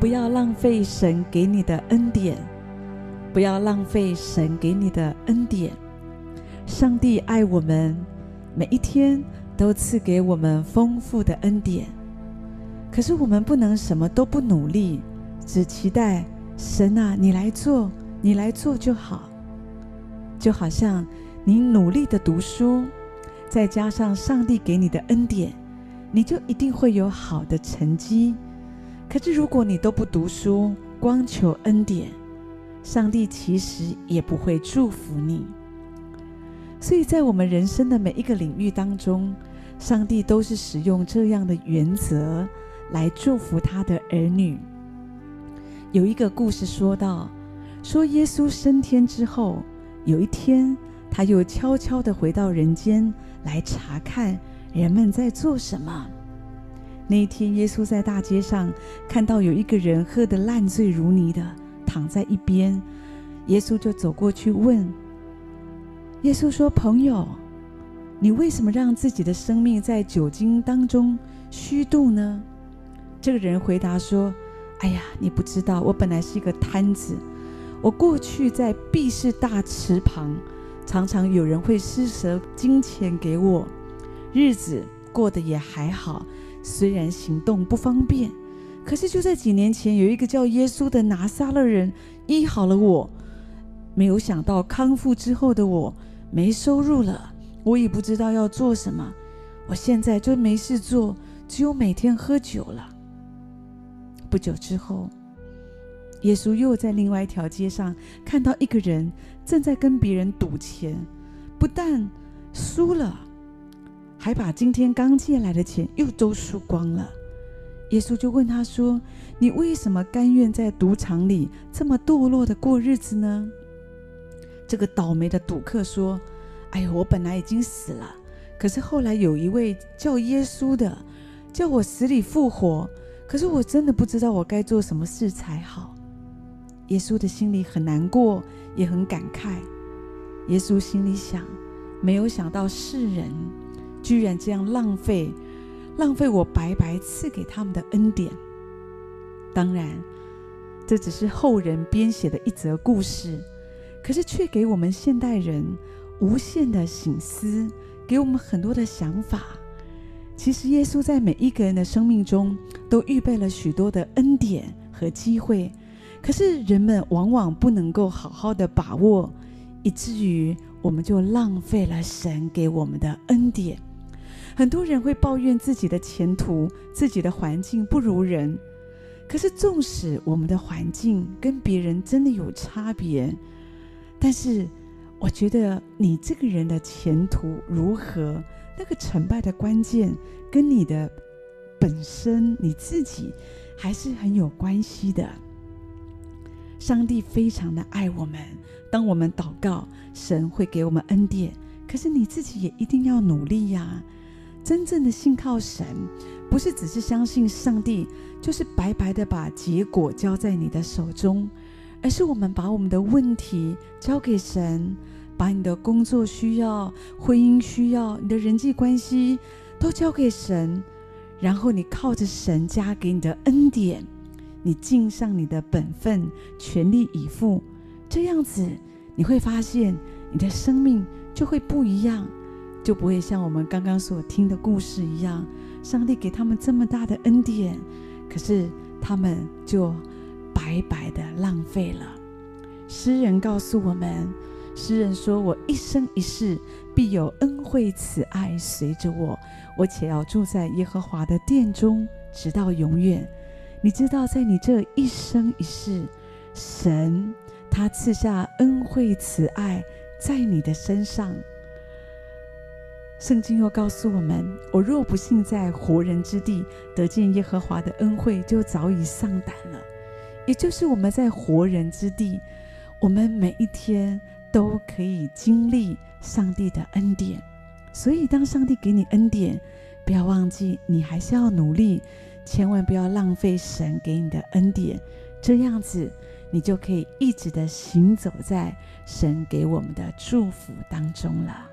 不要浪费神给你的恩典，不要浪费神给你的恩典。上帝爱我们，每一天都赐给我们丰富的恩典。可是我们不能什么都不努力，只期待神啊，你来做，你来做就好。就好像你努力的读书，再加上上帝给你的恩典，你就一定会有好的成绩。可是如果你都不读书，光求恩典，上帝其实也不会祝福你。所以在我们人生的每一个领域当中，上帝都是使用这样的原则来祝福他的儿女。有一个故事说到，说耶稣升天之后。有一天，他又悄悄地回到人间来查看人们在做什么。那一天，耶稣在大街上看到有一个人喝得烂醉如泥的躺在一边，耶稣就走过去问：“耶稣说，朋友，你为什么让自己的生命在酒精当中虚度呢？”这个人回答说：“哎呀，你不知道，我本来是一个摊子。”我过去在毕士大池旁，常常有人会施舍金钱给我，日子过得也还好。虽然行动不方便，可是就在几年前，有一个叫耶稣的拿撒勒人医好了我。没有想到康复之后的我没收入了，我也不知道要做什么。我现在就没事做，只有每天喝酒了。不久之后。耶稣又在另外一条街上看到一个人正在跟别人赌钱，不但输了，还把今天刚借来的钱又都输光了。耶稣就问他说：“你为什么甘愿在赌场里这么堕落的过日子呢？”这个倒霉的赌客说：“哎呦，我本来已经死了，可是后来有一位叫耶稣的，叫我死里复活，可是我真的不知道我该做什么事才好。”耶稣的心里很难过，也很感慨。耶稣心里想：没有想到世人居然这样浪费，浪费我白白赐给他们的恩典。当然，这只是后人编写的一则故事，可是却给我们现代人无限的醒思，给我们很多的想法。其实，耶稣在每一个人的生命中都预备了许多的恩典和机会。可是人们往往不能够好好的把握，以至于我们就浪费了神给我们的恩典。很多人会抱怨自己的前途、自己的环境不如人。可是纵使我们的环境跟别人真的有差别，但是我觉得你这个人的前途如何，那个成败的关键跟你的本身你自己还是很有关系的。上帝非常的爱我们，当我们祷告，神会给我们恩典。可是你自己也一定要努力呀！真正的信靠神，不是只是相信上帝，就是白白的把结果交在你的手中，而是我们把我们的问题交给神，把你的工作需要、婚姻需要、你的人际关系都交给神，然后你靠着神加给你的恩典。你尽上你的本分，全力以赴，这样子你会发现你的生命就会不一样，就不会像我们刚刚所听的故事一样，上帝给他们这么大的恩典，可是他们就白白的浪费了。诗人告诉我们，诗人说：“我一生一世必有恩惠慈爱随着我，我且要住在耶和华的殿中，直到永远。”你知道，在你这一生一世，神他赐下恩惠慈爱在你的身上。圣经又告诉我们：我若不幸在活人之地得见耶和华的恩惠，就早已丧胆了。也就是我们在活人之地，我们每一天都可以经历上帝的恩典。所以，当上帝给你恩典，不要忘记，你还是要努力。千万不要浪费神给你的恩典，这样子你就可以一直的行走在神给我们的祝福当中了。